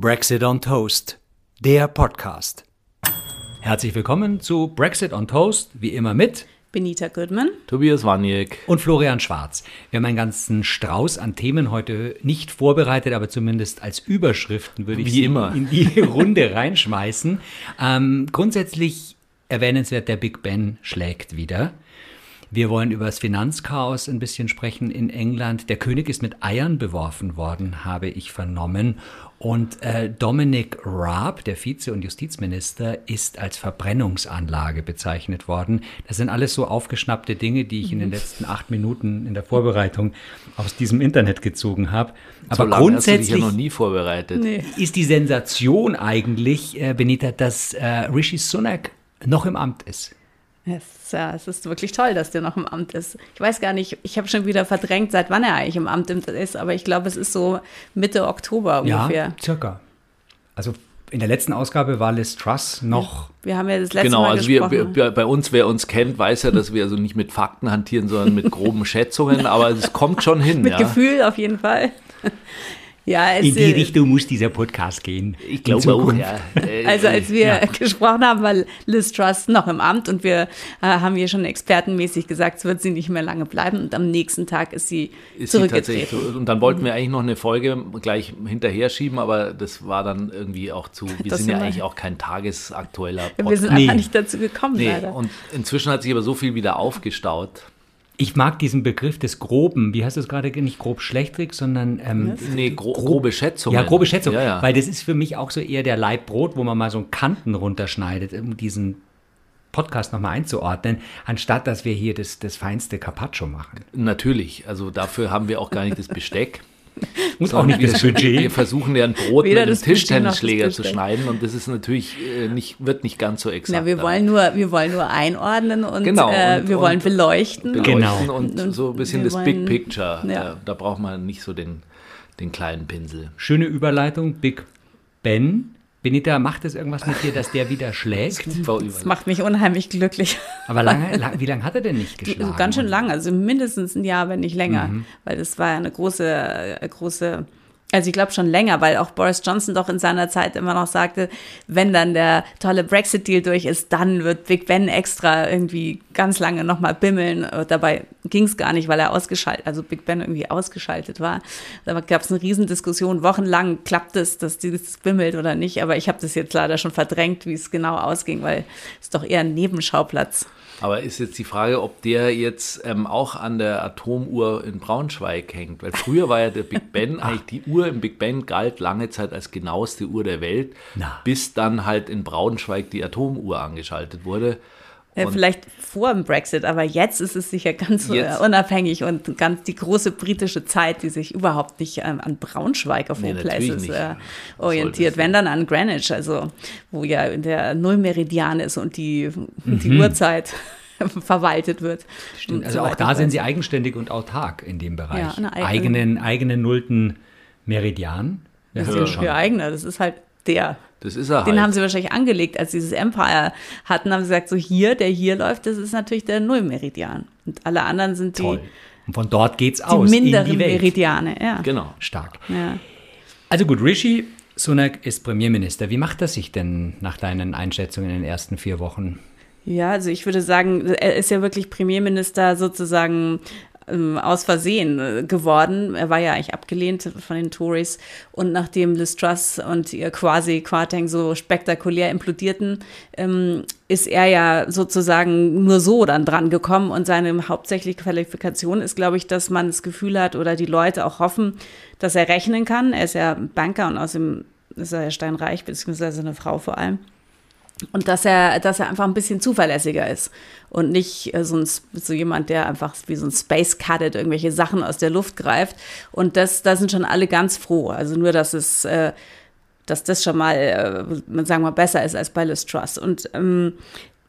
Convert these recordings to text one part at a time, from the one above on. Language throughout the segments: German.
Brexit on Toast, der Podcast. Herzlich willkommen zu Brexit on Toast, wie immer mit Benita Goodman, Tobias Waniek und Florian Schwarz. Wir haben einen ganzen Strauß an Themen heute nicht vorbereitet, aber zumindest als Überschriften würde ich Wie sie immer. in die Runde reinschmeißen. Ähm, grundsätzlich erwähnenswert, der Big Ben schlägt wieder. Wir wollen über das Finanzchaos ein bisschen sprechen in England. Der König ist mit Eiern beworfen worden, habe ich vernommen. Und äh, Dominic Raab, der Vize- und Justizminister, ist als Verbrennungsanlage bezeichnet worden. Das sind alles so aufgeschnappte Dinge, die ich in den letzten acht Minuten in der Vorbereitung aus diesem Internet gezogen habe. Aber so lange hast du dich grundsätzlich ja noch nie vorbereitet. Nee. ist die Sensation eigentlich, äh, Benita, dass äh, Rishi Sunak noch im Amt ist. Es, ja, es ist wirklich toll, dass der noch im Amt ist. Ich weiß gar nicht, ich habe schon wieder verdrängt, seit wann er eigentlich im Amt ist, aber ich glaube, es ist so Mitte Oktober ungefähr. Ja, circa. Also in der letzten Ausgabe war Liz Truss noch. Wir haben ja das letzte Genau, Mal also wir, gesprochen. wir, bei uns, wer uns kennt, weiß ja, dass wir also nicht mit Fakten hantieren, sondern mit groben Schätzungen, aber es kommt schon hin. Mit ja. Gefühl auf jeden Fall. Ja, es, In die äh, Richtung muss dieser Podcast gehen. Ich glaube auch, ja. Äh, Also als wir Ja. gesprochen haben, war Liz Truss noch im Amt und wir äh, haben hier schon expertenmäßig gesagt, es wird sie nicht mehr lange bleiben und am nächsten Tag ist sie ist sie tatsächlich zurückgetreten. so. Und dann wollten wir eigentlich noch eine Folge gleich hinterher schieben, aber das war dann irgendwie auch zu. Wir Das sind ja sind wir- eigentlich auch kein tagesaktueller Wir Podcast. sind Nee. einfach nicht dazu gekommen, Nee, leider. und inzwischen hat sich aber so viel wieder aufgestaut. Ich mag diesen Begriff des Groben. Wie heißt das gerade? Nicht grob schlechtrig, sondern ähm, Nee, gro grobe Schätzungen. ja, grobe Schätzung. Ja, ja. Weil das ist für mich auch so eher der Leibbrot, wo man mal so einen Kanten runterschneidet, um diesen Podcast nochmal einzuordnen, anstatt dass wir hier das, das feinste Carpaccio machen. Natürlich, also dafür haben wir auch gar nicht das Besteck. Und auch nicht das Wir Budget. versuchen ja ein Brot Weder mit einem Tischtennisschläger zu schneiden und das ist natürlich äh, nicht, wird nicht ganz so exakt. Na, wir wollen nur, wir wollen nur einordnen und Genau, äh, und- wir wollen und beleuchten. beleuchten Genau. und Und so ein bisschen wir das Big wollen- Picture. Ja. Da, da braucht man nicht so den, den kleinen Pinsel. Schöne Überleitung. Big Ben. Benita, macht es irgendwas mit dir, dass der wieder schlägt? Das macht mich unheimlich glücklich. Aber lange, lang, wie lange hat er denn nicht geschlagen? Also ganz schön lang, also mindestens ein Jahr, wenn nicht länger. Mhm. Weil das war ja eine große, äh, große, also ich glaube schon länger, weil auch Boris Johnson doch in seiner Zeit immer noch sagte, wenn dann der tolle Brexit-Deal durch ist, dann wird Big Ben extra irgendwie ganz lange nochmal bimmeln. Äh, Dabei ging es gar nicht, weil er ausgeschaltet, also Big Ben irgendwie ausgeschaltet war. Da gab es eine Riesendiskussion, wochenlang klappt es, dass dieses bimmelt oder nicht. Aber ich habe das jetzt leider schon verdrängt, wie es genau ausging, weil es doch eher ein Nebenschauplatz Aber ist jetzt die Frage, ob der jetzt ähm, auch an der Atomuhr in Braunschweig hängt. Weil früher war ja der Big Ben, eigentlich die Uhr im Big Ben galt lange Zeit als genaueste Uhr der Welt, Na. bis dann halt in Braunschweig die Atomuhr angeschaltet wurde. Ja, Und- vielleicht vor dem Brexit, aber jetzt ist es sicher ganz äh, Jetzt- unabhängig und ganz die große britische Zeit, die sich überhaupt nicht ähm, an Braunschweig auf Nee, Places äh, orientiert, wenn dann an Greenwich, also wo ja der Nullmeridian ist und die, die Uhrzeit verwaltet wird. Und Also so auch da sind sie eigenständig und autark in dem Bereich. Ja, eigene- eigenen, eigenen nullten Meridian. Ja, Das ja. ist für eigene, das ist halt der. Das ist er Den halt. haben sie wahrscheinlich angelegt, als sie dieses Empire hatten, haben sie gesagt, so hier, der hier läuft, das ist natürlich der Nullmeridian. Und alle anderen sind die, Toll. Und von dort geht's die aus minderen in die Welt. Meridiane. Ja. Genau. Stark. Ja. Also gut, Rishi Sunak ist Premierminister. Wie macht er sich denn nach deinen Einschätzungen in den ersten vier Wochen? Ja, also ich würde sagen, er ist ja wirklich Premierminister sozusagen ähm, aus Versehen äh, geworden. Er war ja eigentlich abgelehnt von den Tories. Und nachdem Liz Truss und ihr quasi Quarteng so spektakulär implodierten, ähm, ist er ja sozusagen nur so dann dran gekommen. Und seine hauptsächliche Qualifikation ist, glaube ich, dass man das Gefühl hat oder die Leute auch hoffen, dass er rechnen kann. Er ist ja Banker und außerdem ist er ja steinreich, beziehungsweise eine Frau vor allem. Und dass er, dass er einfach ein bisschen zuverlässiger ist und nicht äh, so, ein, so jemand, der einfach wie so ein Space Cadet irgendwelche Sachen aus der Luft greift. Und das, da sind schon alle ganz froh. Also nur, dass es, äh, dass das schon mal, äh, sagen wir mal, besser ist als bei Liz Truss. Und ähm,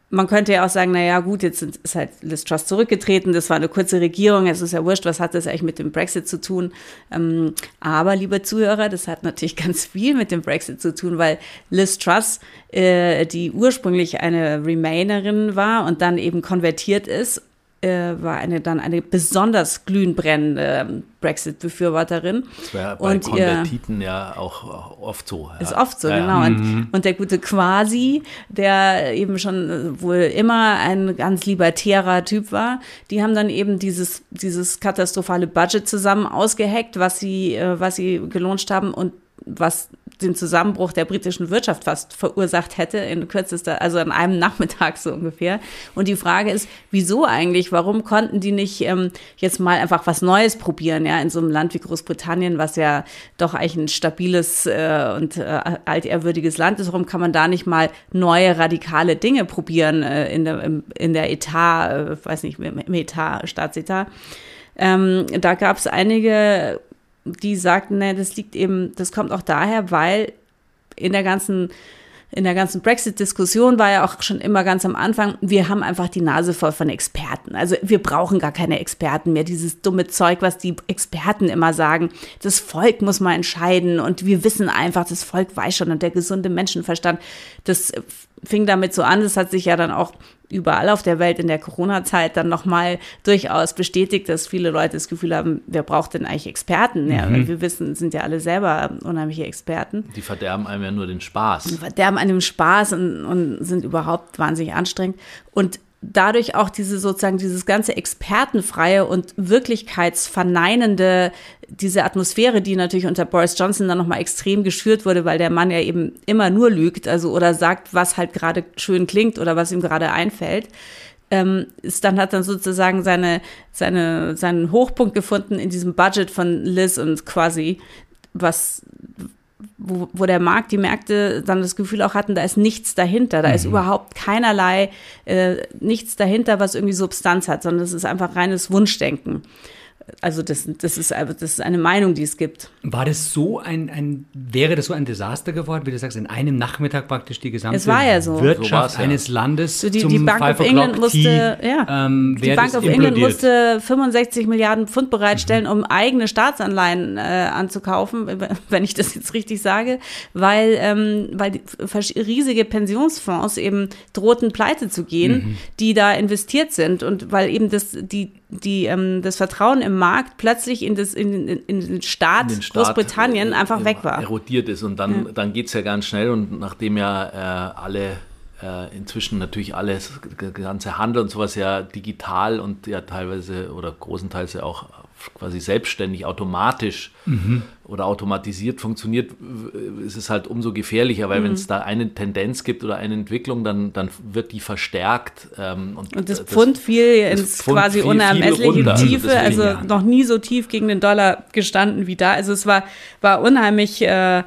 man könnte ja auch sagen, na ja, gut, jetzt ist halt Liz Truss zurückgetreten, das war eine kurze Regierung, es ist ja wurscht, was hat das eigentlich mit dem Brexit zu tun? Ähm, aber, liebe Zuhörer, das hat natürlich ganz viel mit dem Brexit zu tun, weil Liz Truss, äh, die ursprünglich eine Remainerin war und dann eben konvertiert ist, war eine dann eine besonders glühend brennende ähm, Brexit-Befürworterin. Das war bei und Konvertiten ihr, ja auch oft so. Ja. Ist oft so, ja, genau. Und, mhm. und, der gute Quasi, der eben schon äh, wohl immer ein ganz libertärer Typ war, die haben dann eben dieses, dieses katastrophale Budget zusammen ausgeheckt, was sie, äh, was sie gelauncht haben und was den Zusammenbruch der britischen Wirtschaft fast verursacht hätte in kürzester, also an einem Nachmittag so ungefähr. Und die Frage ist, wieso eigentlich? Warum konnten die nicht ähm, jetzt mal einfach was Neues probieren, ja, in so einem Land wie Großbritannien, was ja doch eigentlich ein stabiles äh, und äh, altehrwürdiges Land ist? Warum kann man da nicht mal neue radikale Dinge probieren äh, in der in der Etat, äh, weiß nicht, im Etat, Staatsetat? Ähm, da gab es einige die sagten, ne, das liegt eben, das kommt auch daher, weil in der ganzen in der ganzen Brexit-Diskussion war ja auch schon immer ganz am Anfang, wir haben einfach die Nase voll von Experten. Also wir brauchen gar keine Experten mehr. Dieses dumme Zeug, was die Experten immer sagen, das Volk muss mal entscheiden und wir wissen einfach, das Volk weiß schon und der gesunde Menschenverstand, das fing damit so an. Das hat sich ja dann auch überall auf der Welt in der Corona-Zeit dann nochmal durchaus bestätigt, dass viele Leute das Gefühl haben, wer braucht denn eigentlich Experten? Ja, mhm. wir wissen, sind ja alle selber unheimliche Experten. Die verderben einem ja nur den Spaß. Die verderben einem Spaß und, und sind überhaupt wahnsinnig anstrengend. Und dadurch auch diese sozusagen dieses ganze expertenfreie und wirklichkeitsverneinende diese Atmosphäre, die natürlich unter Boris Johnson dann nochmal extrem geschürt wurde, weil der Mann ja eben immer nur lügt, also oder sagt, was halt gerade schön klingt oder was ihm gerade einfällt. Ähm, ist dann hat dann sozusagen seine, seine, seinen Hochpunkt gefunden in diesem Budget von Liz und quasi, was, wo, wo der Markt, die Märkte dann das Gefühl auch hatten, da ist nichts dahinter, da mhm. ist überhaupt keinerlei, äh, nichts dahinter, was irgendwie Substanz hat, sondern es ist einfach reines Wunschdenken. Also das, das, ist, das ist eine Meinung, die es gibt. War das so ein, ein, wäre das so ein Desaster geworden, wie du sagst, in einem Nachmittag praktisch die gesamte ja so. Wirtschaft so ja. eines Landes so die, zum die Bank of England musste, ja, ähm, die Bank of England musste 65 Milliarden Pfund bereitstellen, mhm. um eigene Staatsanleihen äh, anzukaufen, wenn ich das jetzt richtig sage, weil, ähm, weil die, riesige Pensionsfonds eben drohten pleite zu gehen, mhm. die da investiert sind und weil eben das die die, ähm, das Vertrauen im Markt plötzlich in, das, in, in, in den Staat in den Staat, Großbritannien äh, einfach weg war. Erodiert ist und dann, ja. dann geht es ja ganz schnell und nachdem ja äh, alle äh, inzwischen natürlich alles, der ganze Handel und sowas ja digital und ja teilweise oder großenteils ja auch quasi selbstständig, automatisch mhm. Oder automatisiert funktioniert, ist es halt umso gefährlicher, weil mhm. wenn es da eine Tendenz gibt oder eine Entwicklung, dann, dann wird die verstärkt. Ähm, und, und, das Pfund fiel ins Pfund quasi unermessliche Tiefe, also, also noch nie so tief gegen den Dollar gestanden wie da. Also es war, war unheimlich, äh,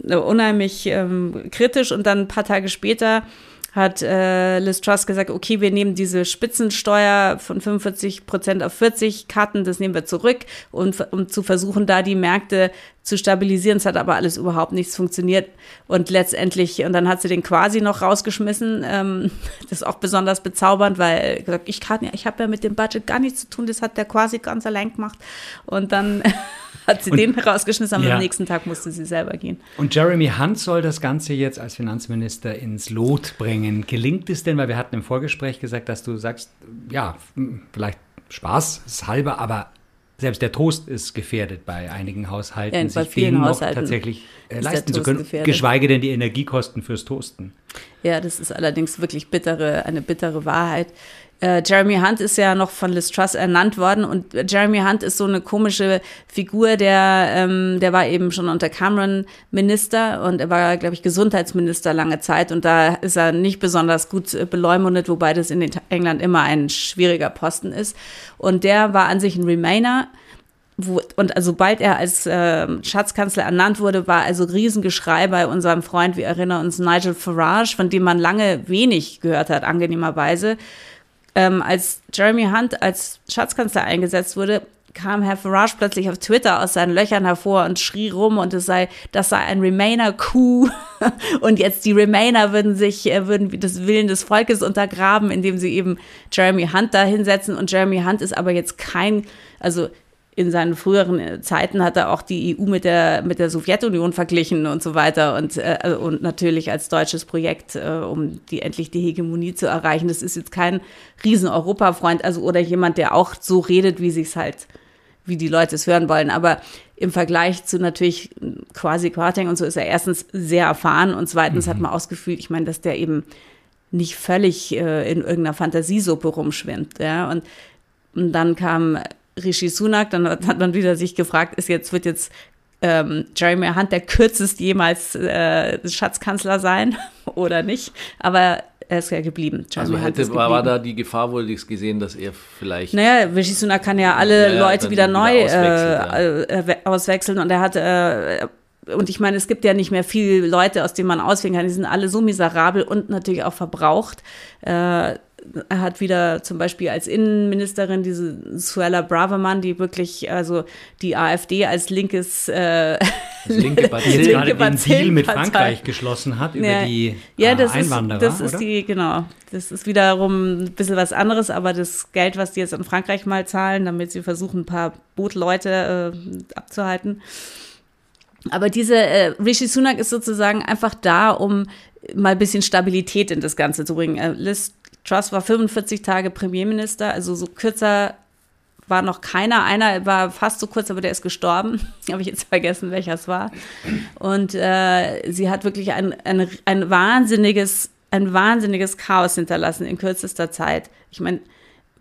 unheimlich ähm, kritisch und dann ein paar Tage später hat äh, Liz Truss gesagt, okay, wir nehmen diese Spitzensteuer von 45 Prozent auf 40 Karten, das nehmen wir zurück, und, um zu versuchen, da die Märkte zu stabilisieren. Es hat aber alles überhaupt nichts funktioniert. Und letztendlich, und dann hat sie den quasi noch rausgeschmissen. Ähm, das ist auch besonders bezaubernd, weil gesagt, ich kann ja, ich habe ja mit dem Budget gar nichts zu tun, das hat der quasi ganz allein gemacht. Und dann hat sie und, den rausgeschmissen, aber ja. am nächsten Tag musste sie selber gehen. Und Jeremy Hunt soll das Ganze jetzt als Finanzminister ins Lot bringen. Gelingt es denn, weil wir hatten im Vorgespräch gesagt, dass du sagst, ja, vielleicht Spaß ist halber, aber selbst der Toast ist gefährdet bei einigen Haushalten, ja, sich den noch tatsächlich äh, leisten zu können, gefährdet. geschweige denn die Energiekosten fürs Toasten. Ja, das ist allerdings wirklich bittere, eine bittere Wahrheit. Äh, Jeremy Hunt ist ja noch von Liz Truss ernannt worden und Jeremy Hunt ist so eine komische Figur, der, ähm, der war eben schon unter Cameron Minister und er war, glaube ich, Gesundheitsminister lange Zeit und da ist er nicht besonders gut äh, beleumundet, wobei das in England immer ein schwieriger Posten ist. Und der war an sich ein Remainer. Wo, und also sobald er als äh, Schatzkanzler ernannt wurde, war also Riesengeschrei bei unserem Freund, wir erinnern uns, Nigel Farage, von dem man lange wenig gehört hat, angenehmerweise ähm, als Jeremy Hunt als Schatzkanzler eingesetzt wurde, kam Herr Farage plötzlich auf Twitter aus seinen Löchern hervor und schrie rum und es sei, das sei ein Remainer-Coup. Und jetzt die Remainer würden sich, äh, würden das Willen des Volkes untergraben, indem sie eben Jeremy Hunt da hinsetzen. Und Jeremy Hunt ist aber jetzt kein, also in seinen früheren Zeiten hat er auch die EU mit der, mit der Sowjetunion verglichen und so weiter und, äh, und natürlich als deutsches Projekt, äh, um die endlich die Hegemonie zu erreichen. Das ist jetzt kein Riesen-Europa-Freund, also oder jemand, der auch so redet, wie sich's halt, wie die Leute es hören wollen. Aber im Vergleich zu natürlich quasi Quarteng und so ist er erstens sehr erfahren und zweitens mhm. hat man ausgefühlt, ich meine, dass der eben nicht völlig äh, in irgendeiner Fantasiisuppe rumschwimmt. Ja? Und, und dann kam Rishi Sunak, dann hat man wieder sich gefragt, ist jetzt, wird jetzt ähm, Jeremy Hunt der kürzest jemals äh, Schatzkanzler sein oder nicht? Aber er ist ja geblieben. Jeremy also hätte, war, war, da die Gefahr wohl gesehen, dass er vielleicht. Naja, Rishi Sunak kann ja alle ja, Leute wieder neu auswechseln, äh, ja. auswechseln und er hat äh, und ich meine, es gibt ja nicht mehr viele Leute, aus denen man auswählen kann. Die sind alle so miserabel und natürlich auch verbraucht. Äh, hat wieder zum Beispiel als Innenministerin diese Suella Braverman, die wirklich, also die AfD als linkes äh, linke Partei linke gerade den Deal mit Frankreich geschlossen hat über ja, die ja, das Einwanderer. Ist, das ist die, genau. Das ist wiederum ein bisschen was anderes, aber das Geld, was die jetzt an Frankreich mal zahlen, damit sie versuchen, ein paar Bootleute äh, abzuhalten. Aber diese äh, Rishi Sunak ist sozusagen einfach da, um mal ein bisschen Stabilität in das Ganze zu bringen. Äh, Liz Truss war 45 Tage Premierminister, also so kürzer war noch keiner. Einer war fast so kurz, aber der ist gestorben. Habe ich jetzt vergessen, welcher es war. Und äh, sie hat wirklich ein, ein, ein wahnsinniges, ein wahnsinniges Chaos hinterlassen in kürzester Zeit. Ich meine,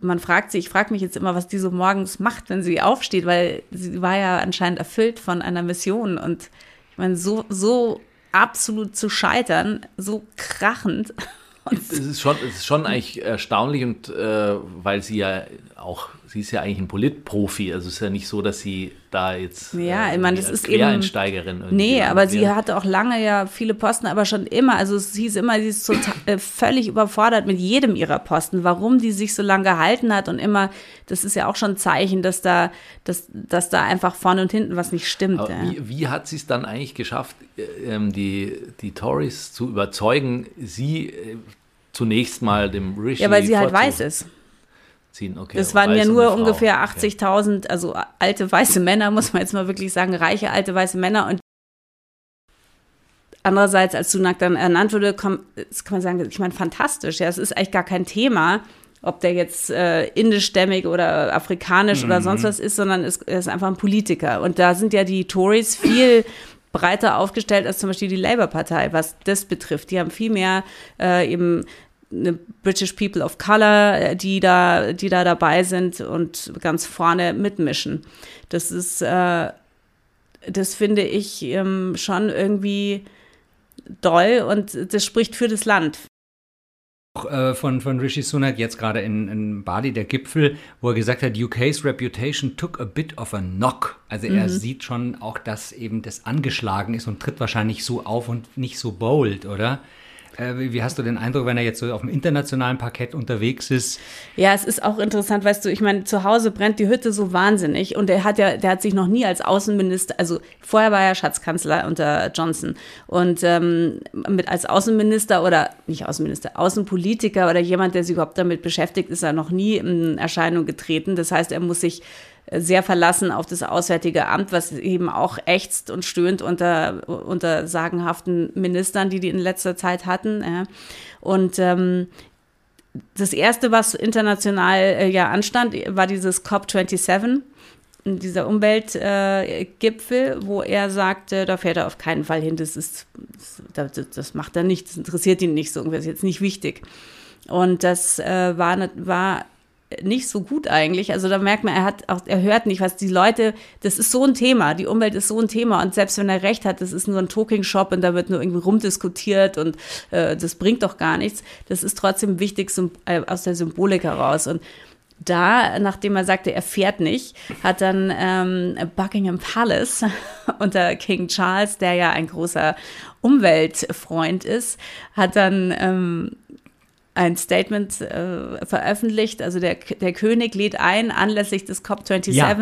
man fragt sich, ich frage mich jetzt immer, was die so morgens macht, wenn sie aufsteht, weil sie war ja anscheinend erfüllt von einer Mission. Und ich meine, so, so absolut zu scheitern, so krachend. Es ist, schon, es ist schon eigentlich erstaunlich und äh, weil sie ja auch, sie ist ja eigentlich ein Politprofi, also es ist ja nicht so, dass sie da jetzt ja, äh, ich meine, das ist Quereinsteigerin eben, Nee, aber sie hatte auch lange ja viele Posten, aber schon immer, also es hieß immer, sie ist total, äh, völlig überfordert mit jedem ihrer Posten, warum die sich so lange gehalten hat und immer, das ist ja auch schon ein Zeichen, dass da, dass, dass da einfach vorne und hinten was nicht stimmt. Ja. Wie, wie, hat sie es dann eigentlich geschafft, äh, ähm, die, die Tories zu überzeugen, sie äh, zunächst mal dem Rishi Ja, weil sie halt weiß ist ziehen. Okay, das waren ja nur ungefähr 80.000, okay. also alte weiße Männer, muss man jetzt mal wirklich sagen, reiche alte weiße Männer. Und andererseits, als Sunak dann ernannt wurde, kann, kann man sagen, ich meine, fantastisch. Ja, es ist eigentlich gar kein Thema, ob der jetzt äh, indischstämmig oder afrikanisch mhm. oder sonst was ist, sondern es ist einfach ein Politiker. Und da sind ja die Tories viel breiter aufgestellt als zum Beispiel die Labour-Partei, was das betrifft. Die haben viel mehr äh, eben British People of Color, äh, die da, die da dabei sind und ganz vorne mitmischen. Das ist, äh, das finde ich ähm, schon irgendwie doll und das spricht für das Land. Auch, äh, von, von Rishi Sunak jetzt gerade in, in Bali, der Gipfel, wo er gesagt hat, UK's reputation took a bit of a knock. Also er mhm. sieht schon auch, dass eben das angeschlagen ist und tritt wahrscheinlich so auf und nicht so bold, oder? Äh, wie hast du den Eindruck, wenn er jetzt so auf dem internationalen Parkett unterwegs ist? Ja, es ist auch interessant, weißt du, ich meine, zu Hause brennt die Hütte so wahnsinnig und er hat ja, der hat sich noch nie als Außenminister, also vorher war er Schatzkanzler unter Johnson und ähm, mit als Außenminister oder nicht Außenminister, Außenpolitiker oder jemand, der sich überhaupt damit beschäftigt, ist er noch nie in Erscheinung getreten. Das heißt, er muss sich sehr verlassen auf das Auswärtige Amt, was eben auch ächzt und stöhnt unter, unter sagenhaften Ministern, die die in letzter Zeit hatten. Und ähm, das erste, was international äh, ja anstand, war dieses COP27, dieser Umweltgipfel, äh, wo er sagte, da fährt er auf keinen Fall hin, das ist, das, das macht er nicht, das interessiert ihn nicht so, das ist jetzt nicht wichtig. Und das äh, war, war nicht so gut eigentlich. Also da merkt man, er hat auch, er hört nicht, was die Leute, das ist so ein Thema, die Umwelt ist so ein Thema und selbst wenn er recht hat, das ist nur ein Talking-Shop und da wird nur irgendwie rumdiskutiert und äh, das bringt doch gar nichts. Das ist trotzdem wichtig äh, aus der Symbolik heraus und da, nachdem er sagte, er fährt nicht, hat dann ähm, Buckingham Palace unter King Charles, der ja ein großer Umweltfreund ist, hat dann ähm, ein Statement äh, veröffentlicht. Also der, der König lädt ein, anlässlich des COP27 ja.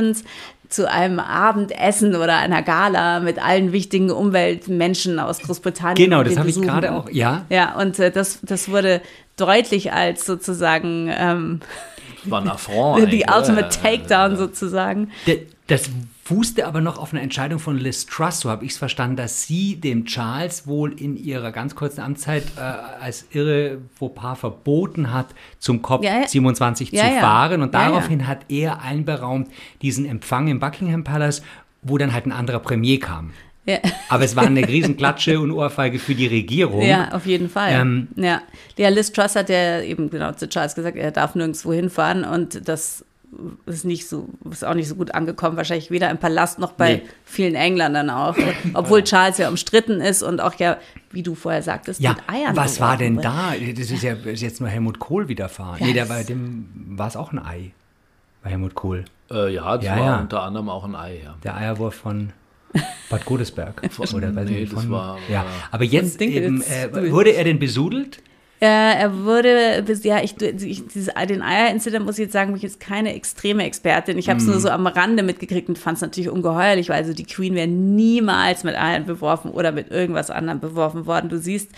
zu einem Abendessen oder einer Gala mit allen wichtigen Umweltmenschen aus Großbritannien. Genau, das habe ich gerade auch, ja. Ja, und äh, das, das wurde deutlich als sozusagen ähm, war ein Affront. die Ultimate Takedown sozusagen. Der, Das fußte aber noch auf einer Entscheidung von Liz Truss, so habe ich es verstanden, dass sie dem Charles wohl in ihrer ganz kurzen Amtszeit äh, als irre Fauxpas verboten hat, zum COP Ja, ja. 27 Ja, zu ja. fahren. Und Ja, ja. daraufhin hat er einberaumt diesen Empfang im Buckingham Palace, wo dann halt ein anderer Premier kam. Ja. Aber es war eine Riesenklatsche und Ohrfeige für die Regierung. Ja, auf jeden Fall. Ähm, ja. Der Liz Truss hat ja eben genau zu Charles gesagt, er darf nirgendwo hinfahren und das ist nicht so, ist auch nicht so gut angekommen, wahrscheinlich weder im Palast noch bei Nee. vielen Engländern auch. Obwohl Charles ja umstritten ist und auch ja, wie du vorher sagtest, Ja, mit Eiern. was war denn da? Das ist ja ist jetzt nur Helmut Kohl widerfahren. Ja, nee, der das- bei dem war es auch ein Ei. Bei Helmut Kohl. Äh, ja, das Ja, war ja. unter anderem auch ein Ei, ja. Der Eierwurf von Bad Godesberg. Oder weiß ich Nee, nicht, das von, war- ja. war- Aber jetzt eben, äh, wurde er denn besudelt? Äh, er wurde, bis, ja, ich, ich dieses, den Eier-Incident muss ich jetzt sagen, bin ich jetzt keine extreme Expertin. Ich habe es nur so am Rande mitgekriegt und fand es natürlich ungeheuerlich, weil also die Queen wäre niemals mit Eiern beworfen oder mit irgendwas anderem beworfen worden. Du siehst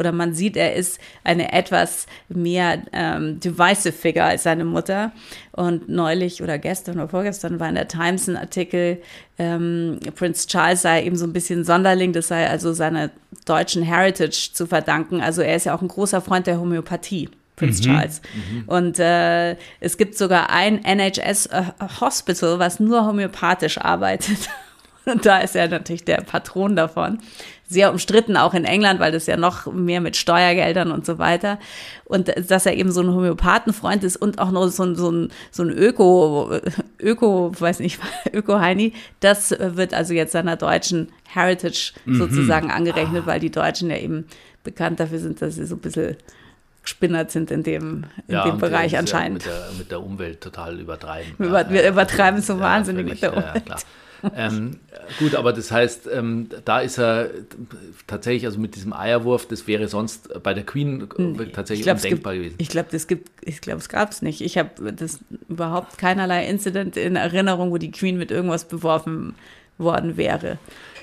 oder man sieht, er ist eine etwas mehr ähm, divisive Figure als seine Mutter. Und neulich oder gestern oder vorgestern war in der Times ein Artikel, ähm, Prince Charles sei eben so ein bisschen Sonderling, das sei also seiner deutschen Heritage zu verdanken. Also er ist ja auch ein großer Freund der Homöopathie. Prince Charles. Und äh, es gibt sogar ein NHS äh, Hospital, was nur homöopathisch arbeitet. Und da ist er natürlich der Patron davon. Sehr umstritten auch in England, weil das ja noch mehr mit Steuergeldern und so weiter. Und dass er eben so ein Homöopathenfreund ist und auch noch so ein, so ein, so ein Öko, Öko, weiß nicht, Öko-Heini, das wird also jetzt seiner deutschen Heritage sozusagen angerechnet, weil die Deutschen ja eben bekannt dafür sind, dass sie so ein bisschen gespinnert sind in dem, in dem und Bereich ist ja anscheinend. Mit der, mit der Umwelt total übertreiben. Wir über- wir übertreiben so wahnsinnig mit der Umwelt. Ähm, gut, aber das heißt, ähm, da ist er tatsächlich, also mit diesem Eierwurf, das wäre sonst bei der Queen tatsächlich Ich glaube, es gibt, undenkbar gewesen. ich glaube, das gibt, ich glaube, es gab es nicht. Ich habe das überhaupt keinerlei Incident in Erinnerung, wo die Queen mit irgendwas beworfen worden wäre.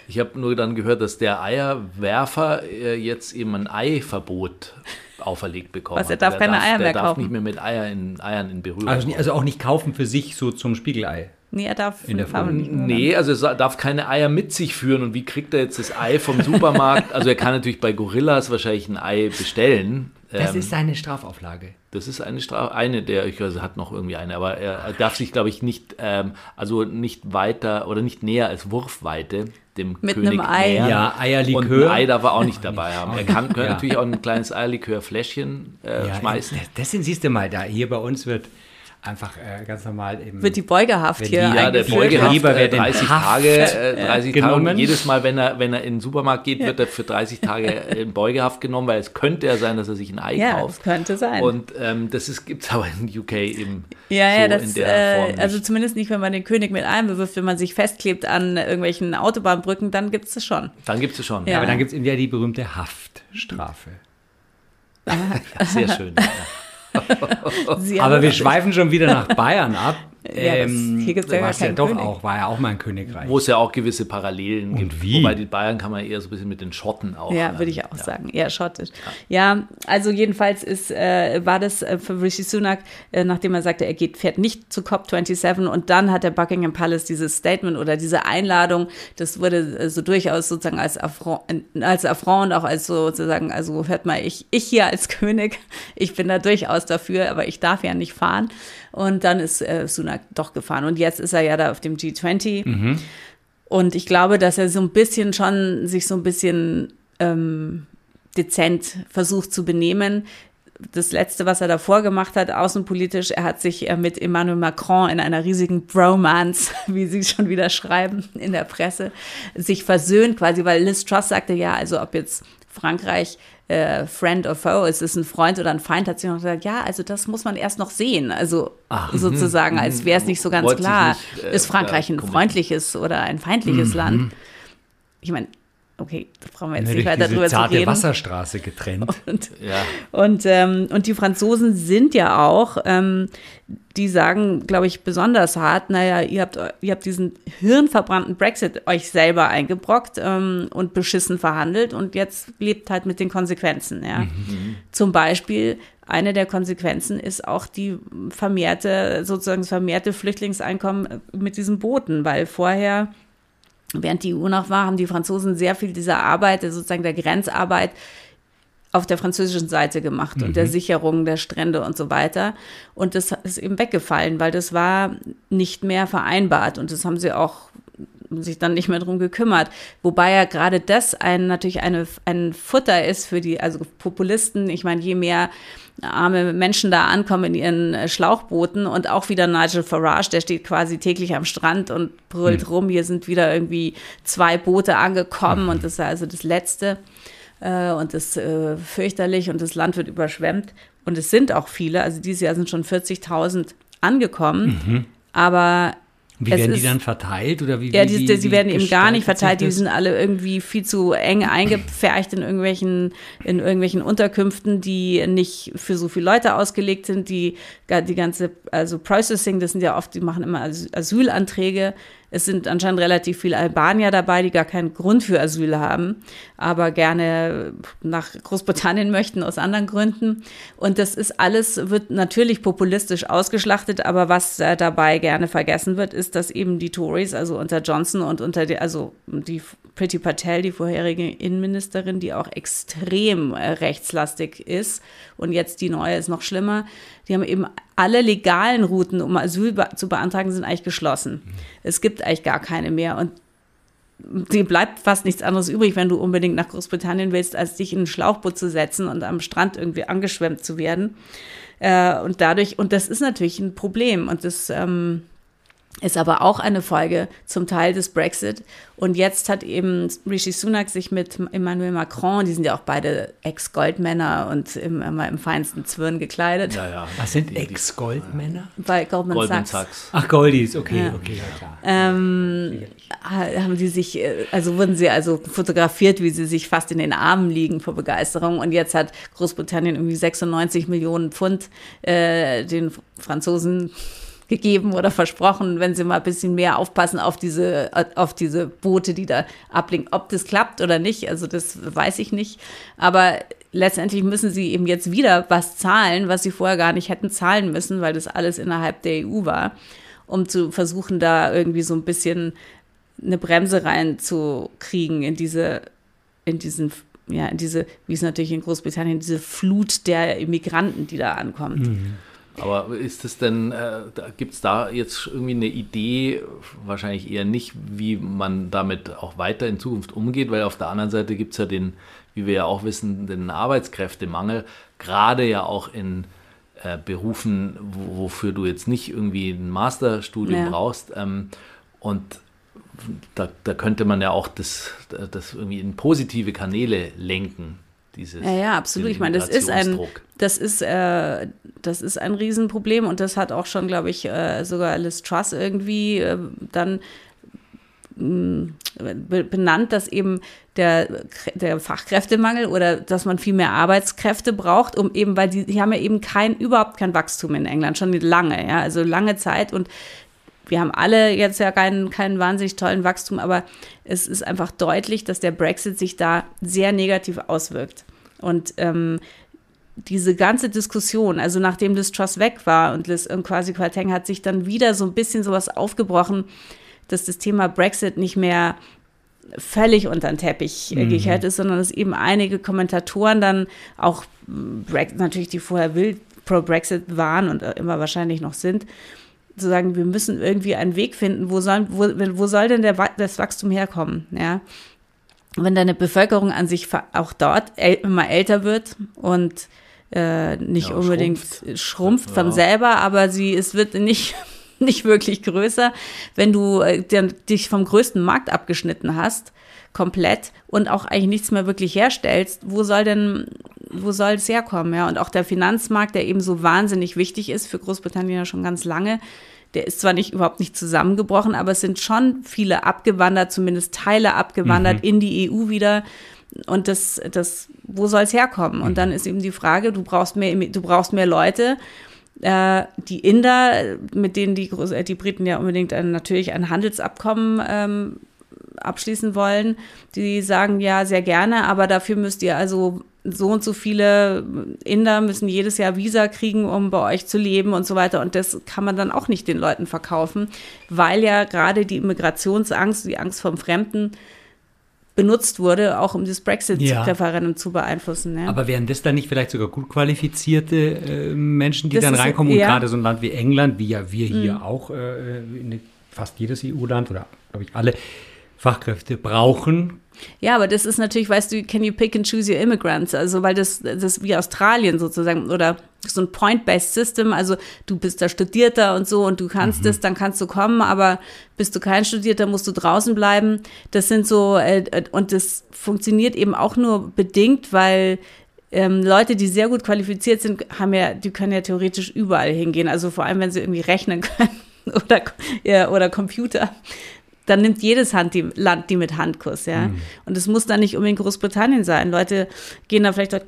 Ich habe nur dann gehört, dass der Eierwerfer äh, jetzt eben ein Eiverbot auferlegt bekommen Was, er hat. darf Der keine Eier der mehr darf kaufen? nicht mehr mit Eier in, Eiern in Berührung Also, also auch nicht kaufen für sich so zum Spiegelei. Nee, er darf In der Farbe nicht. Nee, also er darf keine Eier mit sich führen. Und wie kriegt er jetzt das Ei vom Supermarkt? Also er kann natürlich bei Gorillas wahrscheinlich ein Ei bestellen. Das Ähm, ist seine Strafauflage. Das ist eine Strafe, eine der, ich weiß, er hat noch irgendwie eine, aber er, darf sich, glaube ich, nicht, ähm, also nicht weiter oder nicht näher als Wurfweite dem Mit König einem Ei. nähern. Ja, Und ein Eierlikör. Ei darf er auch nicht dabei haben. Er kann, Ja. natürlich auch ein kleines Eierlikörfläschchen äh, Ja, schmeißen. Das, das sind, siehst du mal, da hier bei uns wird einfach äh, ganz normal eben. Wird die Beugehaft hier die- Ja, der? Beugehaft, Lieber äh, wer den 30 Haft, Tage, äh, 30 Tage. genommen. Und jedes Mal, wenn er, wenn er in den Supermarkt geht, wird er für 30 Tage in Beugehaft genommen, weil es könnte ja sein, dass er sich ein Ei Ja, das kauft. könnte sein. Und ähm, das gibt es aber in UK eben Ja, so ja, das, in der Form äh, nicht. also zumindest nicht, wenn man den König mit einbewirft, wenn man sich festklebt an irgendwelchen Autobahnbrücken, dann gibt es das schon. Dann gibt es schon. Ja. Aber dann gibt es eben ja die berühmte Haftstrafe. Sehr schön. Ja. Aber wir schweifen schon wieder nach Bayern ab. Ja, das- hier gibt's ja gar was ja keinen doch König. auch, war ja auch mal ein Königreich. Wo es ja auch gewisse Parallelen gibt. wie? Wobei die Bayern kann man eher so ein bisschen mit den Schotten auch. Ja, ähm, würde ich auch ja. sagen. Eher schottisch. Ja, also jedenfalls ist, äh, war das äh, für Rishi Sunak, äh, nachdem er sagte, er geht, fährt nicht zu COP27 und dann hat der Buckingham Palace dieses Statement oder diese Einladung, das wurde äh, so durchaus sozusagen als Affront, als Affront und auch als so sozusagen, also hört mal, ich, ich hier als König, ich bin da durchaus dafür, aber ich darf ja nicht fahren. Und dann ist äh, Sunak doch gefahren. Und jetzt ist er ja da auf dem G20. Und ich glaube, dass er so ein bisschen schon sich so ein bisschen ähm, dezent versucht zu benehmen. Das letzte, was er davor gemacht hat, außenpolitisch, er hat sich äh, mit Emmanuel Macron in einer riesigen Bromance, wie sie schon wieder schreiben in der Presse, sich versöhnt quasi, weil Liz Truss sagte ja, also ob jetzt Frankreich äh, Friend or Foe, ist es ein Freund oder ein Feind, hat sie noch gesagt, ja, also das muss man erst noch sehen. Also sozusagen, als wäre es nicht so ganz klar, nicht, äh, ist Frankreich ein freundliches oder ein feindliches Land. Ich meine, okay, da brauchen wir jetzt Ja, nicht weiter drüber zu zarte reden. Wasserstraße getrennt. Und, Ja. und, ähm, und die Franzosen sind ja auch, ähm, die sagen, glaube ich, besonders hart, naja, ihr habt, ihr habt diesen hirnverbrannten Brexit euch selber eingebrockt ähm, und beschissen verhandelt und jetzt lebt halt mit den Konsequenzen. Ja. Zum Beispiel eine der Konsequenzen ist auch die vermehrte, sozusagen das vermehrte Flüchtlingseinkommen mit diesen Booten, weil vorher Während die EU noch war, haben die Franzosen sehr viel dieser Arbeit, sozusagen der Grenzarbeit, auf der französischen Seite gemacht mhm. und der mhm. Sicherung der Strände und so weiter. Und das ist eben weggefallen, weil das war nicht mehr vereinbart. Und das haben sie auch sich dann nicht mehr drum gekümmert. Wobei ja gerade das ein, natürlich eine, ein Futter ist für die, also Populisten. Ich meine, je mehr arme Menschen da ankommen in ihren äh, Schlauchbooten und auch wieder Nigel Farage, der steht quasi täglich am Strand und brüllt mhm. rum, hier sind wieder irgendwie zwei Boote angekommen mhm. und das ist also das Letzte äh, und das äh, fürchterlich und das Land wird überschwemmt und es sind auch viele, also dieses Jahr sind schon 40.000 angekommen, mhm. aber wie es werden die dann verteilt oder wie? Ja, die, die, sie werden eben gar nicht verteilt. Die sind alle irgendwie viel zu eng eingepfercht in irgendwelchen in irgendwelchen Unterkünften, die nicht für so viele Leute ausgelegt sind. Die die ganze also Processing, das sind ja oft, die machen immer Asylanträge es sind anscheinend relativ viele Albanier dabei, die gar keinen Grund für Asyl haben, aber gerne nach Großbritannien möchten aus anderen Gründen. Und das ist alles, wird natürlich populistisch ausgeschlachtet, aber was äh, dabei gerne vergessen wird, ist, dass eben die Tories, also unter Johnson und unter die, also die Priti Patel, die vorherige Innenministerin, die auch extrem äh, rechtslastig ist und jetzt die neue ist noch schlimmer, die haben eben alle legalen Routen, um Asyl zu beantragen, sind eigentlich geschlossen. Es gibt eigentlich gar keine mehr. Und dir bleibt fast nichts anderes übrig, wenn du unbedingt nach Großbritannien willst, als dich in ein Schlauchboot zu setzen und am Strand irgendwie angeschwemmt zu werden. Äh, und dadurch, und das ist natürlich ein Problem. Und das ähm, ist aber auch eine Folge zum Teil des Brexit. Und jetzt hat eben Rishi Sunak sich mit Emmanuel Macron, die sind ja auch beide Ex-Goldmänner und im, immer im feinsten Zwirn gekleidet. Ja, ja. Was sind Ex-Goldmänner? Bei Goldman, Goldman Sachs. Sachs. Ach, Goldies, okay, ja. okay, ja klar. Ähm, haben die sich, äh, also wurden sie also fotografiert, wie sie sich fast in den Armen liegen vor Begeisterung. Und jetzt hat Großbritannien irgendwie 96 Millionen Pfund äh, den Franzosen gegeben oder versprochen, wenn sie mal ein bisschen mehr aufpassen auf diese, auf diese Boote, die da ablinken. Ob das klappt oder nicht, also das weiß ich nicht. Aber letztendlich müssen sie eben jetzt wieder was zahlen, was sie vorher gar nicht hätten zahlen müssen, weil das alles innerhalb der EU war, um zu versuchen, da irgendwie so ein bisschen eine Bremse reinzukriegen in diese, in diesen ja, diese, wie es natürlich in Großbritannien, diese Flut der Immigranten, die da ankommt. Mhm. Aber ist es denn, äh, gibt es da jetzt irgendwie eine Idee, wahrscheinlich eher nicht, wie man damit auch weiter in Zukunft umgeht, weil auf der anderen Seite gibt es ja den, wie wir ja auch wissen, den Arbeitskräftemangel, gerade ja auch in äh, Berufen, wo, wofür du jetzt nicht irgendwie ein Masterstudium ja. brauchst. Ähm, und da, da, könnte man ja auch das, das irgendwie in positive Kanäle lenken dieses. Ja, ja, absolut. Ich meine, das ist ein, das ist, äh, das ist ein Riesenproblem und das hat auch schon, glaube ich, äh, sogar Liz Truss irgendwie äh, dann mm, benannt, dass eben der, der Fachkräftemangel oder dass man viel mehr Arbeitskräfte braucht, um eben, weil die, die haben ja eben kein, überhaupt kein Wachstum in England, schon lange, ja, also lange Zeit und wir haben alle jetzt ja keinen, keinen wahnsinnig tollen Wachstum, aber es ist einfach deutlich, dass der Brexit sich da sehr negativ auswirkt. Und ähm, diese ganze Diskussion, also nachdem Liz Truss weg war und Liz und quasi Quateng hat sich dann wieder so ein bisschen sowas aufgebrochen, dass das Thema Brexit nicht mehr völlig unter den Teppich äh, mhm. gekehrt ist, sondern dass eben einige Kommentatoren dann auch natürlich die vorher wild pro Brexit waren und immer wahrscheinlich noch sind, zu sagen, wir müssen irgendwie einen Weg finden, wo soll, wo, wo soll denn der, das Wachstum herkommen? Ja, wenn deine Bevölkerung an sich auch dort immer älter wird und äh, nicht ja, unbedingt schrumpft, schrumpft von ja. selber, aber sie es wird nicht nicht wirklich größer, wenn du äh, dich vom größten Markt abgeschnitten hast, komplett und auch eigentlich nichts mehr wirklich herstellst, wo soll denn, wo soll es herkommen, ja? Und auch der Finanzmarkt, der eben so wahnsinnig wichtig ist für Großbritannien ja schon ganz lange, der ist zwar nicht überhaupt nicht zusammengebrochen, aber es sind schon viele abgewandert, zumindest Teile abgewandert mhm. in die EU wieder. Und das, das, wo soll es herkommen? Und dann ist eben die Frage, du brauchst mehr, du brauchst mehr Leute. Äh, die Inder, mit denen die, die Briten ja unbedingt ein, natürlich ein Handelsabkommen ähm, abschließen wollen, die sagen ja sehr gerne, aber dafür müsst ihr also so und so viele Inder müssen jedes Jahr Visa kriegen, um bei euch zu leben und so weiter. Und das kann man dann auch nicht den Leuten verkaufen, weil ja gerade die Immigrationsangst, die Angst vom Fremden benutzt wurde, auch um das Brexit-Referendum ja. zu beeinflussen. Ja. Aber wären das dann nicht vielleicht sogar gut qualifizierte äh, Menschen, die das dann reinkommen? Und gerade so ein Land wie England, wie ja wir hier mhm. auch, äh, fast jedes EU-Land oder glaube ich alle Fachkräfte brauchen, ja, aber das ist natürlich, weißt du, can you pick and choose your immigrants? Also, weil das, das ist wie Australien sozusagen oder so ein Point-Based System. Also, du bist da Studierter und so und du kannst mhm. dann kannst du kommen, aber bist du kein Studierter, musst du draußen bleiben. Das sind so, äh, und das funktioniert eben auch nur bedingt, weil ähm, Leute, die sehr gut qualifiziert sind, haben ja, die können ja theoretisch überall hingehen. Also vor allem, wenn sie irgendwie rechnen können oder, ja, oder Computer dann nimmt jedes Hand die, Land die mit Handkuss, ja. Mhm. Und es muss dann nicht unbedingt Großbritannien sein. Leute gehen dann vielleicht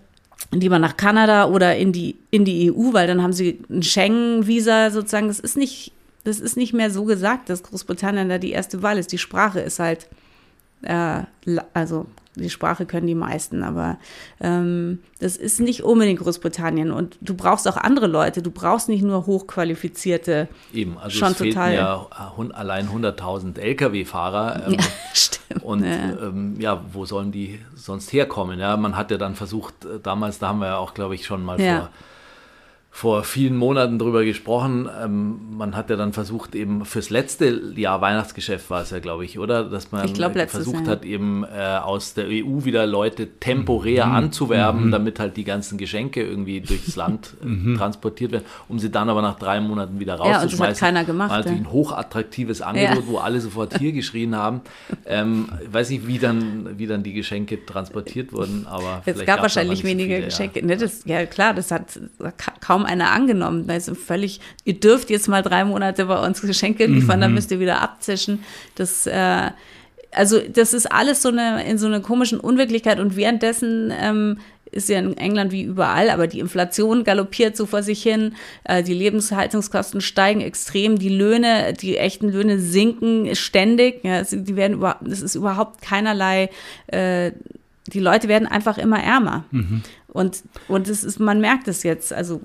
lieber nach Kanada oder in die, in die EU, weil dann haben sie ein Schengen-Visa sozusagen. Das ist nicht, das ist nicht mehr so gesagt, dass Großbritannien da die erste Wahl ist. Die Sprache ist halt, äh, also die Sprache können die meisten, aber ähm, das ist nicht unbedingt Großbritannien und du brauchst auch andere Leute, du brauchst nicht nur hochqualifizierte. Eben, also schon es total, ja allein 100.000 Lkw-Fahrer. Ähm, ja, stimmt. Und ja. Ähm, ja. wo sollen die sonst herkommen? Ja, man hat ja dann versucht, äh, damals, da haben wir ja auch, glaube ich, schon mal ja. vor vor vielen Monaten darüber gesprochen. Ähm, man hat ja dann versucht, eben fürs letzte Jahr Weihnachtsgeschäft war es ja, glaube ich, oder? Dass man glaub, versucht Jahr. hat, eben äh, aus der EU wieder Leute temporär mhm. anzuwerben, mhm. damit halt die ganzen Geschenke irgendwie durchs Land äh, mhm. transportiert werden, um sie dann aber nach drei Monaten wieder rauszuschmeißen. Ja, und das hat keiner gemacht. War natürlich ein hochattraktives Angebot, ja. wo alle sofort hier geschrien haben. Ähm, ich weiß nicht, wie dann, wie dann die Geschenke transportiert wurden, aber es gab wahrscheinlich weniger viele, Geschenke. Ja. Ne, das, ja klar, das hat kaum kaum einer angenommen. Also völlig, ihr dürft jetzt mal drei Monate bei uns Geschenke liefern, mhm. dann müsst ihr wieder abzischen. Das, äh, also das ist alles so eine, in so einer komischen Unwirklichkeit und währenddessen ähm, ist ja in England wie überall, aber die Inflation galoppiert so vor sich hin, äh, die Lebenshaltungskosten steigen extrem, die Löhne, die echten Löhne sinken ständig, ja, die werden über, es ist überhaupt keinerlei, äh, die Leute werden einfach immer ärmer. Mhm. Und, und es ist, man merkt es jetzt, also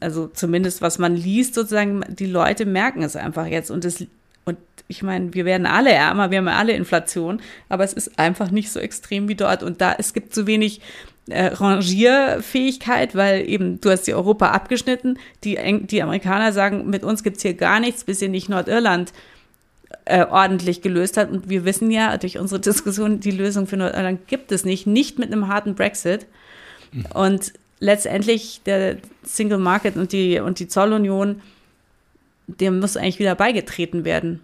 also zumindest was man liest, sozusagen, die Leute merken es einfach jetzt. Und das, und ich meine, wir werden alle ärmer, wir haben alle Inflation, aber es ist einfach nicht so extrem wie dort. Und da, es gibt zu wenig äh, Rangierfähigkeit, weil eben du hast die Europa abgeschnitten. Die, die Amerikaner sagen, mit uns gibt es hier gar nichts, bis ihr nicht Nordirland äh, ordentlich gelöst hat. Und wir wissen ja durch unsere Diskussion, die Lösung für Nordirland gibt es nicht, nicht mit einem harten Brexit. Mhm. Und letztendlich der Single Market und die, und die Zollunion, dem muss eigentlich wieder beigetreten werden.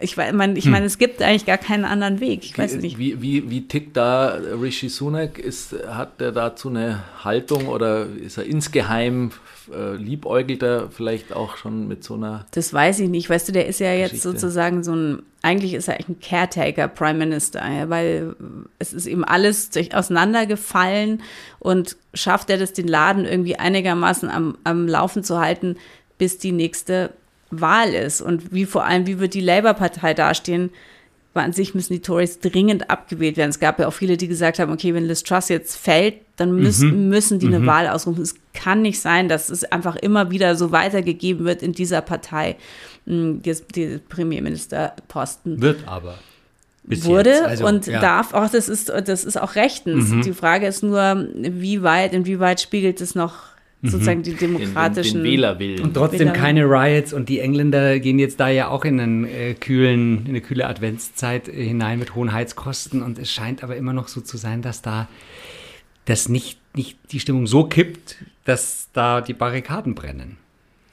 Ich meine, ich hm. meine, es gibt eigentlich gar keinen anderen Weg. Ich weiß nicht. Wie, wie, wie tickt da Rishi Sunak? Ist, hat er dazu eine Haltung oder ist er insgeheim äh, liebäugelt er vielleicht auch schon mit so einer. Das weiß ich nicht. Weißt du, der ist ja jetzt Geschichte. sozusagen so ein, eigentlich ist er eigentlich ein Caretaker Prime Minister, ja, weil es ist ihm alles auseinandergefallen und schafft er das, den Laden irgendwie einigermaßen am, am Laufen zu halten, bis die nächste Wahl ist. Und wie vor allem, wie wird die Labour-Partei dastehen? Weil an sich müssen die Tories dringend abgewählt werden. Es gab ja auch viele, die gesagt haben, okay, wenn Liz Truss jetzt fällt, dann müssen, mhm. müssen die eine mhm. Wahl ausrufen. Es kann nicht sein, dass es einfach immer wieder so weitergegeben wird in dieser Partei, hm, die Premierministerposten. Wird aber. Bis wurde also, und ja. darf auch, das ist, das ist auch rechtens. Mhm. Die Frage ist nur, wie weit, inwieweit spiegelt es noch sozusagen die demokratischen den, den, den Wählerwillen. Und trotzdem keine Riots und die Engländer gehen jetzt da ja auch in, einen, äh, kühlen, in eine kühle Adventszeit äh, hinein mit hohen Heizkosten und es scheint aber immer noch so zu sein, dass da das nicht, nicht die Stimmung so kippt, dass da die Barrikaden brennen.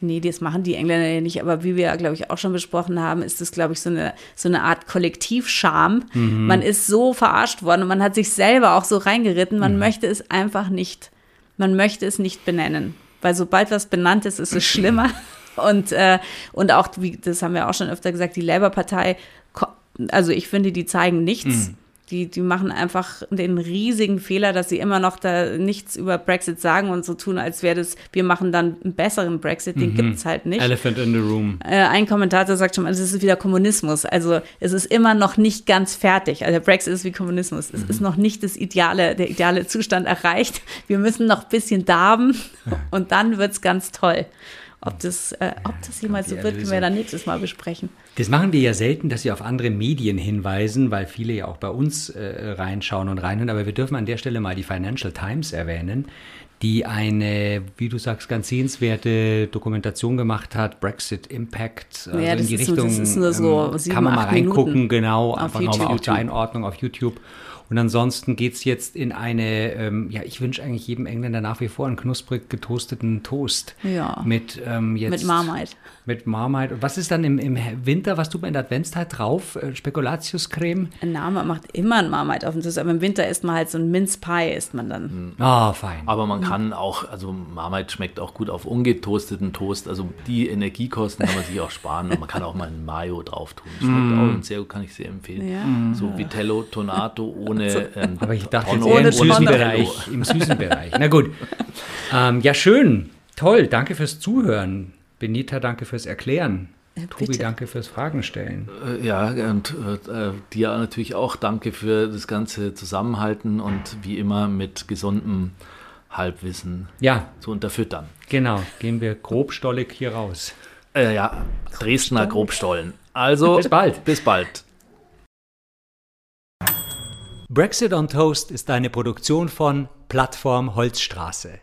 Nee, das machen die Engländer ja nicht. Aber wie wir ja, glaube ich, auch schon besprochen haben, ist das, glaube ich, so eine, so eine Art Kollektivscham. Mhm. Man ist so verarscht worden und man hat sich selber auch so reingeritten. Man mhm. möchte es einfach nicht man möchte es nicht benennen. Weil sobald was benannt ist, ist es schlimmer. Und, äh, und auch, wie, das haben wir auch schon öfter gesagt, die Labour-Partei, also ich finde, die zeigen nichts. Mhm. Die, die machen einfach den riesigen Fehler, dass sie immer noch da nichts über Brexit sagen und so tun, als wäre das, wir machen dann einen besseren Brexit. Den mhm. gibt es halt nicht. Elephant in the room. Äh, ein Kommentator sagt schon mal, es ist wieder Kommunismus. Also es ist immer noch nicht ganz fertig. Also der Brexit ist wie Kommunismus. Es mhm. ist noch nicht das ideale, der ideale Zustand erreicht. Wir müssen noch ein bisschen darben und dann wird es ganz toll. Ob das, äh, ob das jemals so wird, können wir dann nächstes Mal besprechen. Das machen wir ja selten, dass Sie auf andere Medien hinweisen, weil viele ja auch bei uns äh, reinschauen und reinhören. Aber wir dürfen an der Stelle mal die Financial Times erwähnen, die eine, wie du sagst, ganz sehenswerte Dokumentation gemacht hat, Brexit Impact, also ja, in die Richtung. So, das ist nur so ähm, sieben, kann man mal reingucken, Minuten genau, einfach nochmal auf die Einordnung auf YouTube. Und ansonsten geht es jetzt in eine, ähm, ja, ich wünsche eigentlich jedem Engländer nach wie vor einen knusprig getoasteten Toast. Ja. Mit ähm, jetzt. Mit Marmite. Mit Marmite. Und was ist dann im, im Winter, was tut man in der Adventszeit drauf? Äh, Spekulatiuscreme? Ein Name macht immer ein Marmite auf dem Toast, aber im Winter isst man halt so ein Mince Pie, isst man dann. Ah, oh, fein. Aber man kann auch, also Marmite schmeckt auch gut auf ungetoasteten Toast. Also die Energiekosten kann man sich auch sparen. Und man kann auch mal ein Mayo drauf tun. Schmeckt mm. auch sehr gut, kann ich sehr empfehlen. Ja. So Vitello Tonato ohne ohne. Ähm, Aber ich dachte jetzt eher im süßen Bereich. Im süßen Bereich. Na gut. Ähm, ja, schön. Toll. Danke fürs Zuhören. Benita, danke fürs Erklären. Ja, Tobi, danke fürs Fragen stellen. Äh, ja, und äh, dir natürlich auch danke für das ganze Zusammenhalten und wie immer mit gesundem Halbwissen ja. zu unterfüttern. Genau, gehen wir grobstollig hier raus. Äh, ja, Dresdner Grobstollen. Also, bis bald. Bis bald. Brexit on Toast ist eine Produktion von Plattform Holzstraße.